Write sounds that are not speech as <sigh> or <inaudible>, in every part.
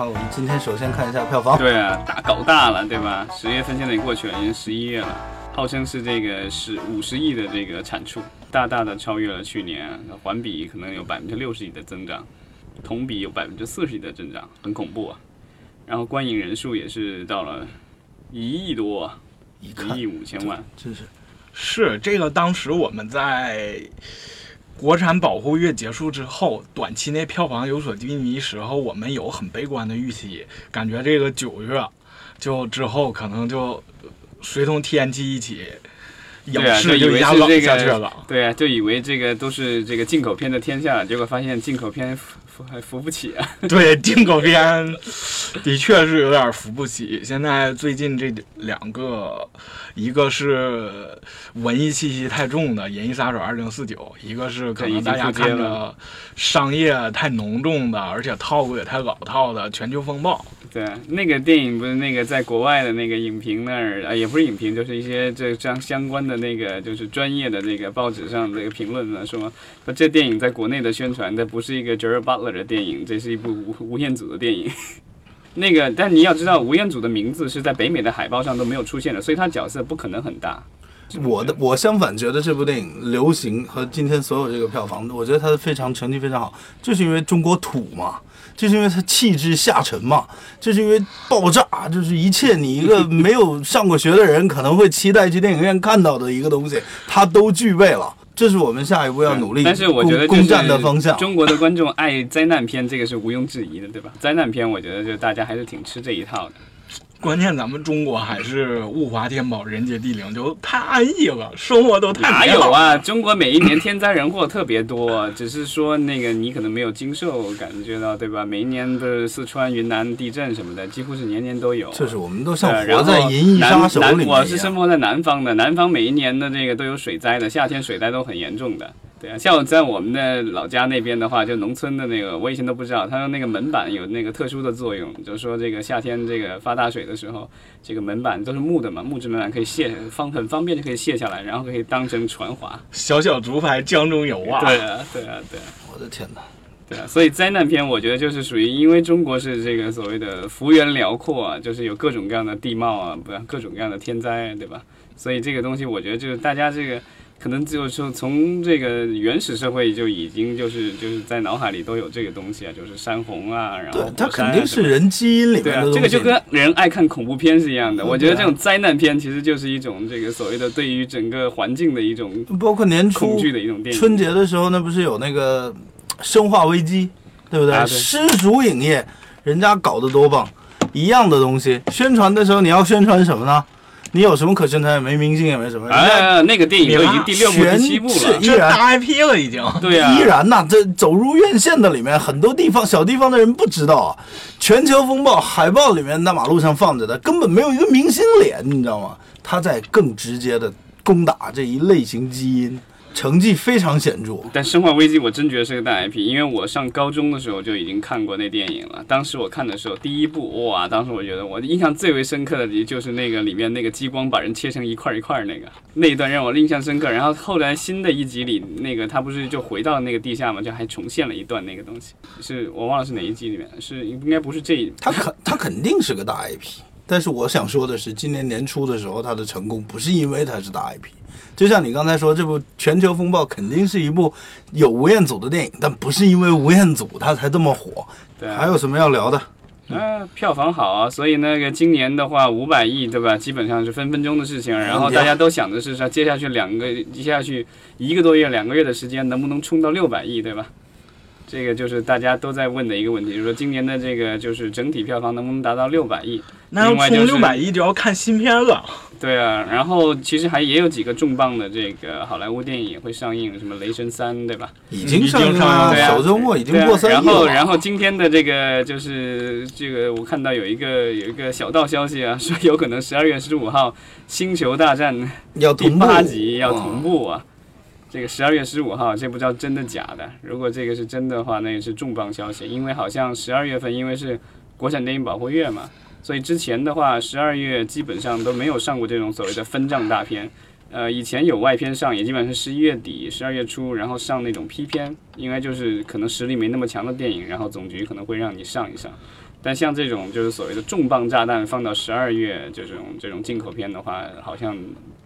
好，我们今天首先看一下票房。对啊，大搞大了，对吧？十月份现在也过去了，已经十一月了，号称是这个十五十亿的这个产出，大大的超越了去年，环比可能有百分之六十亿的增长，同比有百分之四十亿的增长，很恐怖啊。然后观影人数也是到了一亿多一亿五千万。真是是这个，当时我们在国产保护月结束之后，短期内票房有所低迷时候，我们有很悲观的预期，感觉这个九月就之后可能就随同天气一起，影视以为一下冷是这个下去了。，对啊，就以为这个都是这个进口片的天下，结果发现进口片还扶不起啊。<laughs> 对进口片的确是有点扶不起。现在最近这两个，一个是文艺气息太重的《银翼杀手二零四九》，一个是可能大家看着商业太浓重的，而且套路也太老套的《全球风暴》。对啊，那个电影不是那个在国外的那个影评那儿啊，也不是影评，就是一些这相相关的那个就是专业的那个报纸上这个评论呢，说说这电影在国内的宣传，的不是一个 Gerard Butler 的电影，这是一部吴吴彦祖的电影。<laughs> 那个，但你要知道，吴彦祖的名字是在北美的海报上都没有出现的，所以他角色不可能很大。我的，我相反觉得这部电影流行和今天所有这个票房，我觉得它非常成绩非常好，就是因为中国土嘛，就是因为它气质下沉嘛，就是因为爆炸，就是一切你一个没有上过学的人可能会期待去电影院看到的一个东西，它都具备了。这是我们下一步要努力但是我觉得攻攻占的方向。中国的观众爱灾难片，这个是毋庸置疑的，对吧？灾难片，我觉得就大家还是挺吃这一套的。关键咱们中国还是物华天宝，人杰地灵，就太安逸了，生活都太哪有啊？<laughs> 中国每一年天灾人祸特别多，只是说那个你可能没有经受感觉到，对吧？每一年的四川、云南地震什么的，几乎是年年都有。就是我们都像对，然后活在《银翼杀手》里面我是生活在南方的，南方每一年的这个都有水灾的，夏天水灾都很严重的。对啊，像我在我们的老家那边的话，就农村的那个，我以前都不知道，他说那个门板有那个特殊的作用，就是说这个夏天这个发大水的时候，这个门板都是木的嘛，木质门板可以卸方很方便就可以卸下来，然后可以当成船划。小小竹排江中游啊。对啊，对啊，对啊。我的天哪！对啊，所以灾难片我觉得就是属于，因为中国是这个所谓的幅员辽阔啊，就是有各种各样的地貌啊，不，各种各样的天灾，对吧？所以这个东西我觉得就是大家这个可能就是说从这个原始社会就已经就是就是在脑海里都有这个东西啊，就是山洪啊，然后对，它肯定是人基因里对。这个就跟人爱看恐怖片是一样的。嗯我觉得这种灾难片其实就是一种这个所谓的对于整个环境的一种包括年初恐惧的一种电影。春节的时候，那不是有那个《生化危机》，对不对？啊对私塾影业，人家搞得多棒，一样的东西。宣传的时候，你要宣传什么呢？你有什么可宣传？也没明星，也没什么。哎，那个电影都已经第六部、第七部了这然大 IP 了已经。对啊，依然呐、这走入院线的里面，很多地方小地方的人不知道啊。全球风暴海报里面，那马路上放着的根本没有一个明星脸，你知道吗？他在更直接的攻打这一类型基因，成绩非常显著。但《生化危机》我真觉得是个大 IP，因为我上高中的时候就已经看过那电影了。当时我看的时候，第一部哇，当时我觉得我印象最为深刻的就是那个里面那个激光把人切成一块一块那个 <laughs> 那一段让我印象深刻。然后后来新的一集里，那个他不是就回到那个地下嘛，就还重现了一段那个东西，是我忘了是哪一集里面，是应该不是这一他肯他肯定是个大 IP，但是我想说的是，今年年初的时候，他的成功不是因为他是大 IP，就像你刚才说，这部《全球风暴》肯定是一部有吴彦祖的电影，但不是因为吴彦祖他才这么火。对啊还有什么要聊的？啊，票房好啊，所以那个今年的话五百亿，对吧？基本上是分分钟的事情。然后大家都想的是说，接下去两个，接下去一个多月、两个月的时间，能不能冲到六百亿，对吧？这个就是大家都在问的一个问题，就是说今年的这个就是整体票房能不能达到六百亿？那要冲六百亿就要看新片了。对啊，然后其实还也有几个重磅的这个好莱坞电影也会上映，什么《雷神三》，对吧？已经上映了，了对啊首周末已经对啊过三亿了。然后，然后今天的这个就是这个，我看到有一个有一个小道消息啊，说有可能十二月十五号《星球大战》第要第八集要同嗯步啊。这个十二月十五号，这不知道真的假的。如果这个是真的话，那也是重磅消息，因为好像十二月份因为是国产电影保护月嘛，所以之前的话，十二月基本上都没有上过这种所谓的分账大片。呃，以前有外片上，也基本上是十一月底、十二月初，然后上那种批片，应该就是可能实力没那么强的电影，然后总局可能会让你上一上。但像这种就是所谓的重磅炸弹放到十二月这种这种进口片的话，好像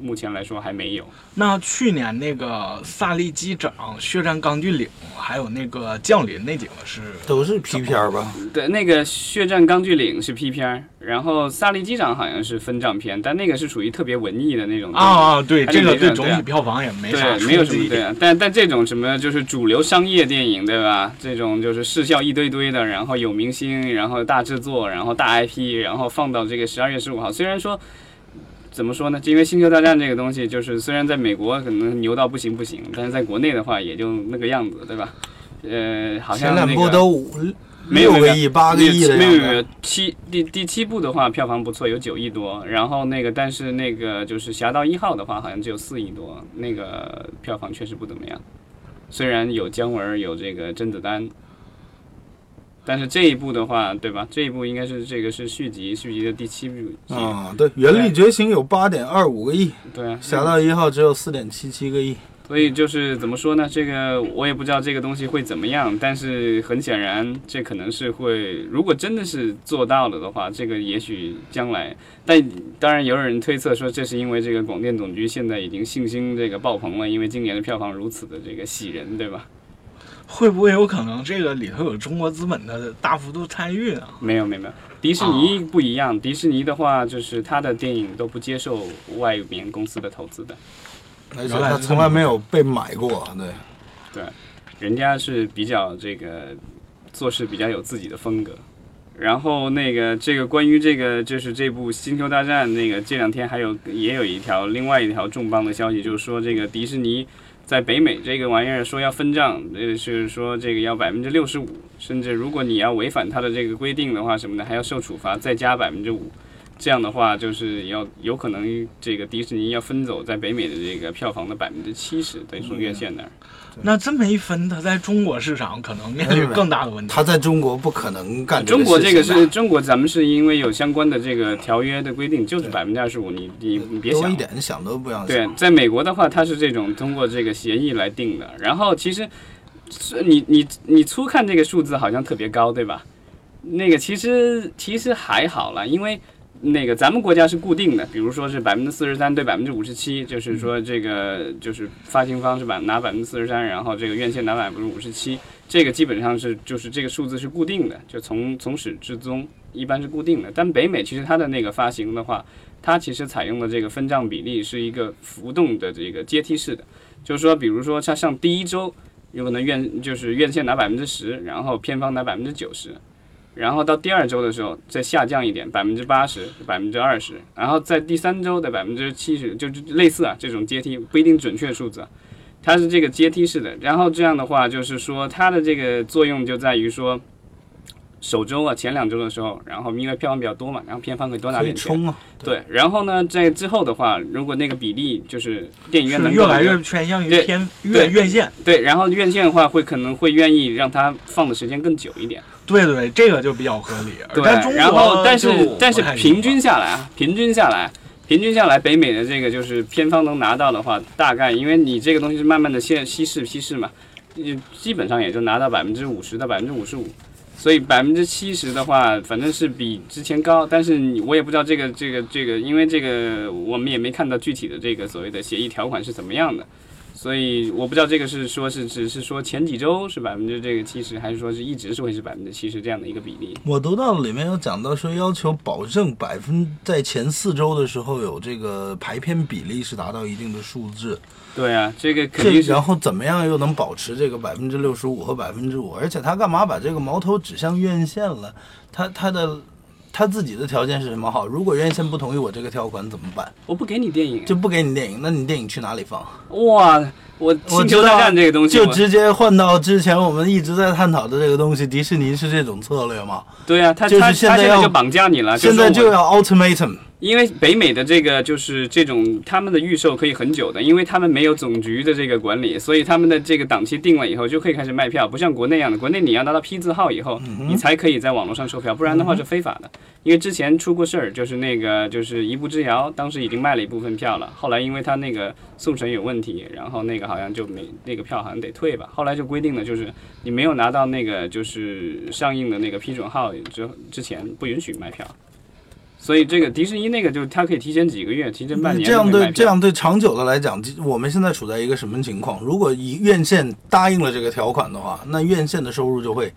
目前来说还没有。那去年那个萨利机长、血战钢锯岭，还有那个降临那几个是都是 P 片吧？对，那个《血战钢锯岭》是 P 片，然后《萨利机长》好像是分账片，但那个是属于特别文艺的那种。啊啊，对，这个对总体票房也没啥对，没有什么对啊，但但这种什么就是主流商业电影，对吧？这种就是视效一堆堆的，然后有明星，然后大制作，然后大 IP，然后放到这个十二月十五号。虽然说怎么说呢？因为《星球大战》这个东西，就是虽然在美国可能牛到不行不行，但是在国内的话也就那个样子，对吧？呃，好像前两部那个都五六个亿、八个亿的没有。七第第七部的话，票房不错，有九亿多。然后那个，但是那个就是《侠盗一号》的话，好像只有四亿多，那个票房确实不怎么样。虽然有姜文，有这个甄子丹，但是这一部的话，对吧？这一部应该是这个是续集，续集的第七部集。啊，对，《原力觉醒》有八点二五个亿，对啊，《侠盗一号》只有四点七七个亿。所以就是怎么说呢？这个我也不知道这个东西会怎么样，但是很显然，这可能是会，如果真的是做到了的话，这个也许将来，但当然也有人推测说，这是因为这个广电总局现在已经信心这个爆棚了，因为今年的票房如此的这个喜人，对吧？会不会有可能这个里头有中国资本的大幅度参与呢？没有没有没有，迪士尼不一样，迪士尼的话就是他的电影都不接受外面公司的投资的。而且他从来没有被买过，对对，人家是比较这个做事比较有自己的风格。然后那个这个关于这个就是这部《星球大战》那个这两天还有也有一条另外一条重磅的消息，就是说这个迪士尼在北美这个玩意儿说要分账，呃是说这个要百分之六十五，甚至如果你要违反它的这个规定的话什么的，还要受处罚，再加百分之五。这样的话，就是要有可能这个迪士尼要分走在北美的这个票房的百分之七十，等于说院线那儿。那这么一分，它在中国市场可能面临更大的问题。他在中国不可能干中国这个是中国，咱们是因为有相关的这个条约的规定，就是百分之二十五，你你你别想多一。点你想都不要想。对，在美国的话，它是这种通过这个协议来定的。然后其实是你你你初看这个数字好像特别高，对吧？那个其实其实还好啦，因为那个咱们国家是固定的，比如说是百分之四十三对百分之五十七，就是说这个就是发行方是把拿百分之四十三，然后这个院线拿百分之五十七，这个基本上是就是这个数字是固定的，就从从始至终一般是固定的。但北美其实它的那个发行的话，它其实采用的这个分账比例是一个浮动的这个阶梯式的，就是说，比如说它像第一周有可能院就是院线拿百分之十，然后片方拿百分之九十。然后到第二周的时候再下降一点，百分之八十、百分之二十，然后在第三周的百分之七十，就是类似啊这种阶梯不一定准确数字啊，它是这个阶梯式的。然后这样的话就是说它的这个作用就在于说，首周啊前两周的时候，然后因为票房比较多嘛，然后片方可以多拿点钱。冲啊！对，然后呢，在之后的话，如果那个比例就是电影院是能越来越偏向于对偏院院线。对，然后院线的话会可能会愿意让它放的时间更久一点。对对，这个就比较合理。对然后但是但是平均下来啊，平均下来，平均下来，北美的这个就是片方能拿到的话，大概因为你这个东西是慢慢的稀稀释稀释嘛，你基本上也就拿到百分之五十到百分之五十五。所以百分之七十的话，反正是比之前高，但是你我也不知道这个这个这个，因为这个我们也没看到具体的这个所谓的协议条款是怎么样的，所以我不知道这个是说是只是说前几周是百分之这个七十，还是说是一直是会是百分之七十这样的一个比例。我读到里面有讲到说，要求保证百分在前四周的时候有这个排片比例是达到一定的数字，对啊，这个肯这定是然后怎么样又能保持这个百分之六十五和百分之五？而且他干嘛把这个矛头指向院线了？他他的他自己的条件是什么？好，如果院线不同意我这个条款怎么办？我不给你电影，就不给你电影，那你电影去哪里放？哇，我我知道星球大战这个东西，就直接换到之前我们一直在探讨的这个东西，迪士尼是这种策略吗？对啊，他就是他现在要绑架你了，现在就要 ultimatum，因为北美的这个就是这种他们的预售可以很久的，因为他们没有总局的这个管理，所以他们的这个档期定了以后就可以开始卖票，不像国内一样的，国内你要拿到批字号以后，你才可以在网络上售票，不然的话是非法的。因为之前出过事儿，就是那个就是一步之遥，当时已经卖了一部分票了，后来因为他那个送审有问题，然后那个好像就没那个票好像得退吧，后来就规定了，就是你没有拿到那个就是上映的那个批准号之之前不允许卖票。所以这个迪士尼那个就是它可以提前几个月，提前半年这样对这样对长久的来讲，我们现在处在一个什么情况？如果以院线答应了这个条款的话，那院线的收入就会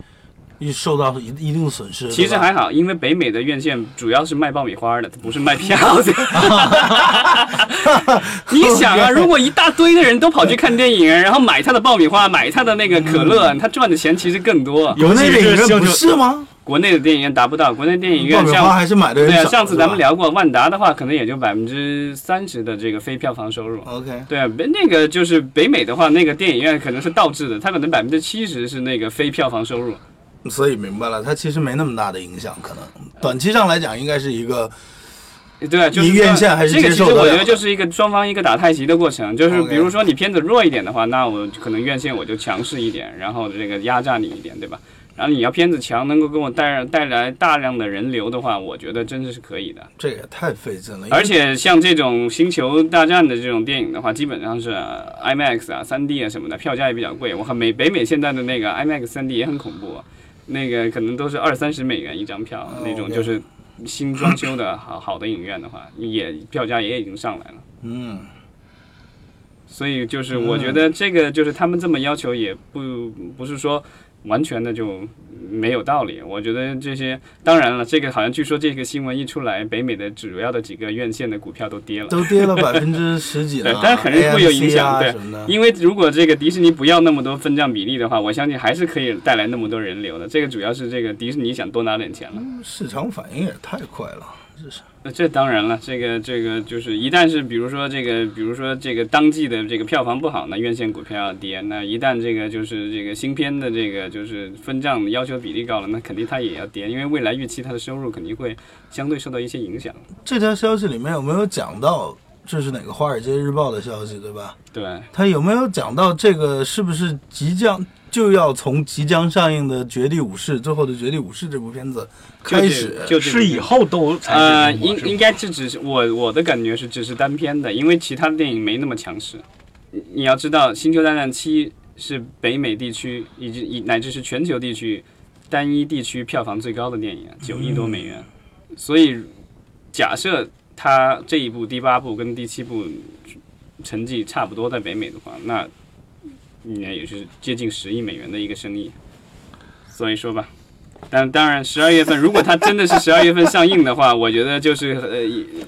受到一一定的损失。其实还好，因为北美的院线主要是卖爆米花的，它不是卖票的。<laughs> <laughs> 你想啊，如果一大堆的人都跑去看电影，然后买他的爆米花，买他的那个可乐，他赚的钱其实更多。有那个影院不是吗？国内的电影院达不到，国内电影院像还是买对啊，上次咱们聊过，万达的话可能也就百分之三十的这个非票房收入。OK，对啊，那个就是北美的话，那个电影院可能是倒置的，它可能百分之七十是那个非票房收入。所以明白了，它其实没那么大的影响，可能短期上来讲应该是一个对啊，就是你院线还是这个，其实我觉得就是一个双方一个打太极的过程。就是比如说你片子弱一点的话，那我可能院线我就强势一点，然后这个压榨你一点，对吧？然后你要片子强，能够给我带带来大量的人流的话，我觉得真的是可以的。这也太费劲了。而且像这种星球大战的这种电影的话，基本上是呃 IMAX 啊、3D 啊什么的，票价也比较贵。我看美北美现在的那个 IMAX 3D 也很恐怖，那个可能都是二三十美元一张票，哦那种就是新装修的好 <coughs> 好的影院的话，也票价也已经上来了。嗯，所以就是我觉得这个就是他们这么要求也不不是说完全的就没有道理。我觉得这些当然了，这个好像据说这个新闻一出来，北美的主要的几个院线的股票都跌了。都跌了 <laughs> 百分之十几了，对但是肯定会有影响啊对。因为如果这个迪士尼不要那么多分账比例的话，我相信还是可以带来那么多人流的。这个主要是这个迪士尼想多拿点钱了。市场反应也太快了，那这当然了，这个这个就是一旦是比如说这个，比如说这个当季的这个票房不好，呢院线股票要跌；那一旦这个就是这个新片的这个就是分账要求比例高了，那肯定它也要跌，因为未来预期它的收入肯定会相对受到一些影响。这条消息里面有没有讲到这是哪个《华尔街日报》的消息，对吧？对，他有没有讲到这个是不是即将就要从即将上映的《绝地武士》最后的《绝地武士》这部片子开始？就这是以后都才呃，应应该这只是我我的感觉是只是单片的，因为其他的电影没那么强势。你你要知道，《星球大战七》是北美地区以及以乃至是全球地区单一地区票房最高的电影，九亿多美元。所以假设他这一部第八部跟第七部成绩差不多在北美的话，那一年也是接近十亿美元的一个生意。所以说吧，但当然，十二月份如果它真的是十二月份上映的话，我觉得就是呃，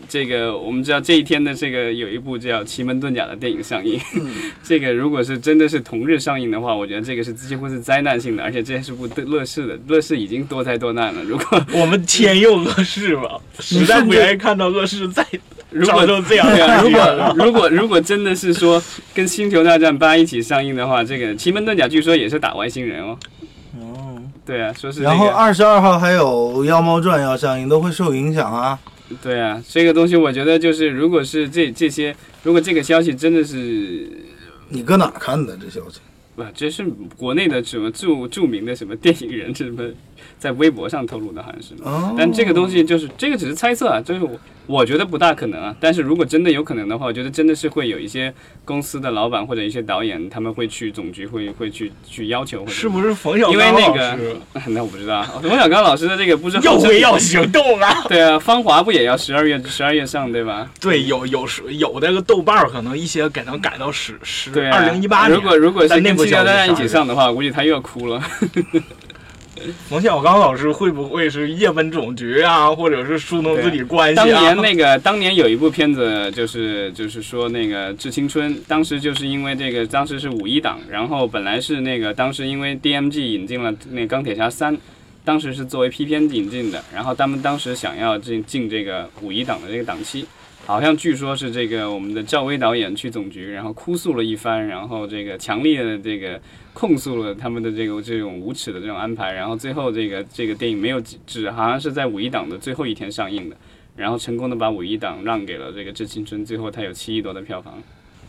这个我们知道这一天的这个有一部叫《奇门遁甲》的电影上映，<laughs> 这个如果是真的是同日上映的话，我觉得这个是几乎是灾难性的，而且这是部乐视的，乐视已经多灾多难了。如果 <laughs> 我们天佑乐视吧，<laughs> 实在不愿意看到乐视再如果遭受这样如果果如果如果真的是说跟《星球大战八》一起上映的话，这个《奇门遁甲》据说也是打外星人哦。哦，对啊，说是、这个、然后二十二号还有《妖猫传》要上映，都会受影响啊。对啊，这个东西我觉得就是，如果是这这些，如果这个消息真的是，你搁哪看的这消息？不，这是国内的什么著著名的什么电影人什么，在微博上透露的，好像是。哦，但这个东西就是这个只是猜测啊，就是我我觉得不大可能啊。但是如果真的有可能的话，我觉得真的是会有一些公司的老板或者一些导演，他们会去总局会会去去要求是不是冯小因为刚老那个师 <laughs> 那我不知道，冯小刚老师的这个不是要会要行动啊？<laughs> 对啊，芳华不也要十二月十二月上对吧？对，有有时有那个豆瓣儿可能一些给能改到十十二零一八年。如果如果是跟《星球大战》一起上的话，估计他又要哭了。<laughs> 冯小刚老师会不会是夜奔总局啊，或者是疏通自己关系？当年那个当年有一部片子，就是就是说那个《致青春》，当时就是因为这个，当时是五一档，然后本来是那个当时因为 DMG 引进了那钢铁侠三，当时是作为 P 片引进的，然后他们当时想要进进这个五一档的这个档期。好像据说是这个我们的赵薇导演去总局，然后哭诉了一番，然后这个强烈的这个控诉了他们的这个这种无耻的这种安排，然后最后这个这个电影没有只好像是在五一档的最后一天上映的，然后成功的把五一档让给了这个《致青春》，最后它有七亿多的票房。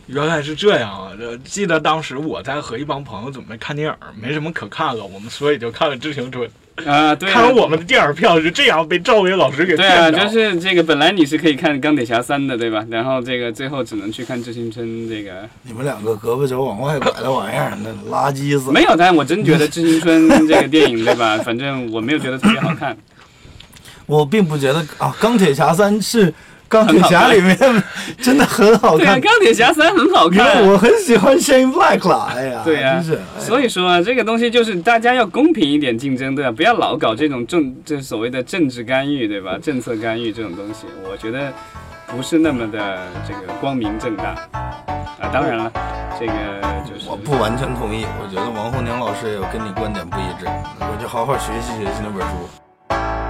原来是这样啊！这记得当时我在和一帮朋友准备看电影，没什么可看了，我们所以就看了《致青春》。<laughs> 啊，对啊，看完我们的电影票是这样被赵薇老师给对啊，就是这个本来你是可以看《钢铁侠三》的，对吧？然后这个最后只能去看《致青春》这个。你们两个胳膊肘往外拐的玩意儿，那垃圾死！没有，但我真觉得《致青春》这个电影，对吧？<laughs> 反正我没有觉得特别好看。我并不觉得啊，钢铁侠三是钢铁侠里面真的很好看对啊，看《钢铁侠三》很好看。我很喜欢 Shane Black 了，哎呀，<laughs> 对啊真是。哎所以说啊，这个东西就是大家要公平一点竞争，对吧？不要老搞这种政，这所谓的政治干预，对吧？政策干预这种东西，我觉得不是那么的这个光明正大啊。当然了，这个就是我不完全同意，我觉得王红娘老师也有跟你观点不一致，我就好好学习学习那本书。